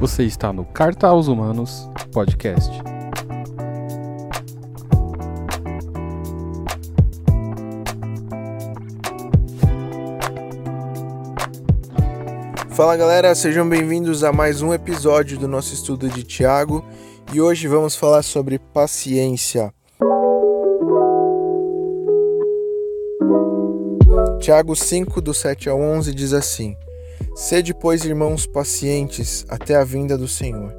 Você está no Carta aos Humanos podcast. Fala galera, sejam bem-vindos a mais um episódio do nosso estudo de Tiago e hoje vamos falar sobre paciência. Tiago 5, do 7 ao 11 diz assim: Sede, pois, irmãos, pacientes até a vinda do Senhor.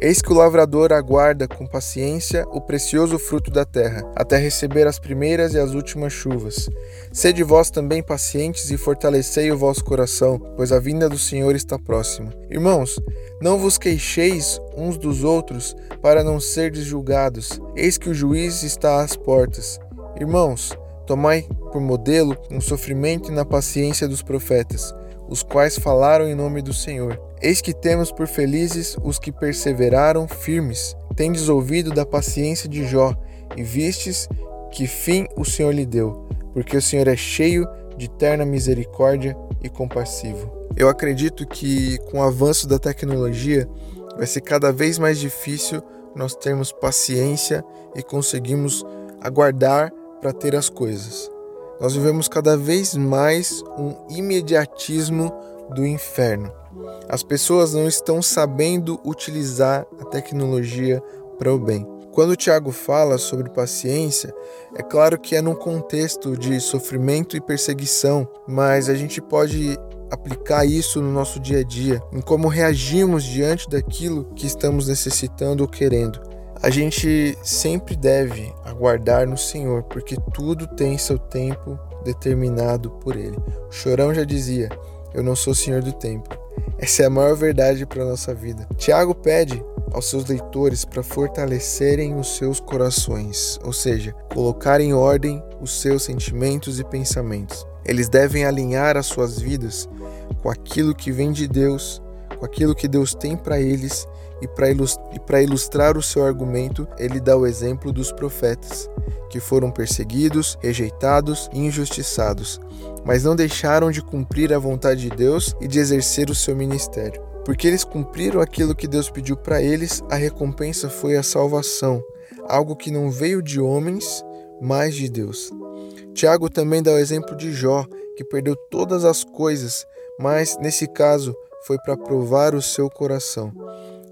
Eis que o lavrador aguarda com paciência o precioso fruto da terra, até receber as primeiras e as últimas chuvas. Sede vós também pacientes e fortalecei o vosso coração, pois a vinda do Senhor está próxima. Irmãos, não vos queixeis uns dos outros, para não serdes julgados. Eis que o juiz está às portas. Irmãos, tomai por modelo no sofrimento e na paciência dos profetas, os quais falaram em nome do Senhor. Eis que temos por felizes os que perseveraram firmes. Tendes ouvido da paciência de Jó e vistes que fim o Senhor lhe deu, porque o Senhor é cheio de terna misericórdia e compassivo. Eu acredito que com o avanço da tecnologia vai ser cada vez mais difícil nós termos paciência e conseguimos aguardar para ter as coisas. Nós vivemos cada vez mais um imediatismo do inferno. As pessoas não estão sabendo utilizar a tecnologia para o bem. Quando o Tiago fala sobre paciência, é claro que é num contexto de sofrimento e perseguição, mas a gente pode aplicar isso no nosso dia a dia, em como reagimos diante daquilo que estamos necessitando ou querendo. A gente sempre deve aguardar no Senhor, porque tudo tem seu tempo determinado por Ele. O Chorão já dizia: Eu não sou Senhor do tempo. Essa é a maior verdade para a nossa vida. Tiago pede aos seus leitores para fortalecerem os seus corações, ou seja, colocar em ordem os seus sentimentos e pensamentos. Eles devem alinhar as suas vidas com aquilo que vem de Deus, com aquilo que Deus tem para eles e para ilustrar o seu argumento, ele dá o exemplo dos profetas, que foram perseguidos, rejeitados e injustiçados, mas não deixaram de cumprir a vontade de Deus e de exercer o seu ministério. Porque eles cumpriram aquilo que Deus pediu para eles, a recompensa foi a salvação, algo que não veio de homens, mas de Deus. Tiago também dá o exemplo de Jó, que perdeu todas as coisas, mas nesse caso foi para provar o seu coração.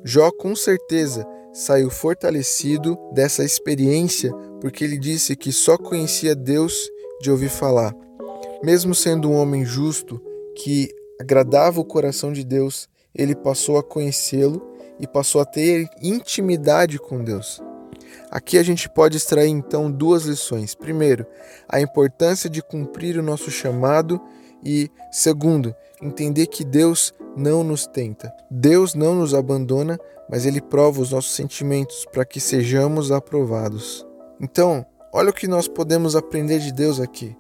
Jó com certeza saiu fortalecido dessa experiência porque ele disse que só conhecia Deus de ouvir falar. Mesmo sendo um homem justo que agradava o coração de Deus, ele passou a conhecê-lo e passou a ter intimidade com Deus. Aqui a gente pode extrair então duas lições. Primeiro, a importância de cumprir o nosso chamado e, segundo, entender que Deus não nos tenta. Deus não nos abandona, mas Ele prova os nossos sentimentos para que sejamos aprovados. Então, olha o que nós podemos aprender de Deus aqui.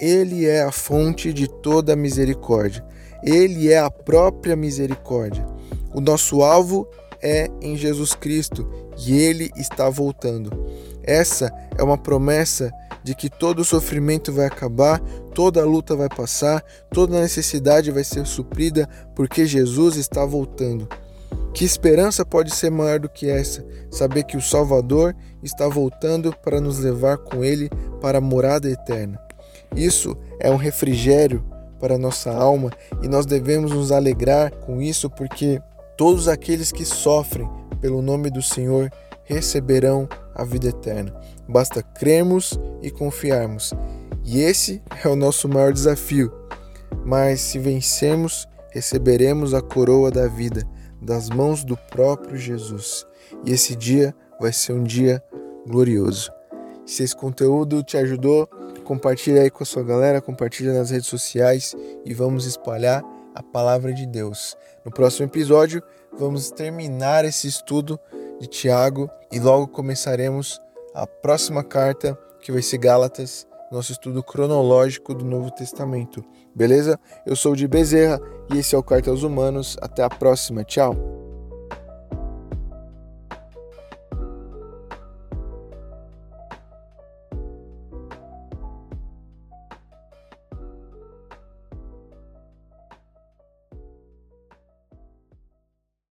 Ele é a fonte de toda misericórdia. Ele é a própria misericórdia. O nosso alvo é em Jesus Cristo e ele está voltando. Essa é uma promessa de que todo sofrimento vai acabar, toda luta vai passar, toda necessidade vai ser suprida, porque Jesus está voltando. Que esperança pode ser maior do que essa? Saber que o Salvador está voltando para nos levar com Ele para a morada eterna. Isso é um refrigério para nossa alma e nós devemos nos alegrar com isso porque todos aqueles que sofrem pelo nome do Senhor receberão a vida eterna. Basta crermos e confiarmos. E esse é o nosso maior desafio. Mas se vencermos, receberemos a coroa da vida das mãos do próprio Jesus. E esse dia vai ser um dia glorioso. Se esse conteúdo te ajudou, compartilha aí com a sua galera, compartilha nas redes sociais e vamos espalhar a palavra de Deus. No próximo episódio, vamos terminar esse estudo de Tiago e logo começaremos a próxima carta, que vai ser Gálatas, nosso estudo cronológico do Novo Testamento. Beleza? Eu sou o de Bezerra e esse é o Carta aos Humanos. Até a próxima. Tchau.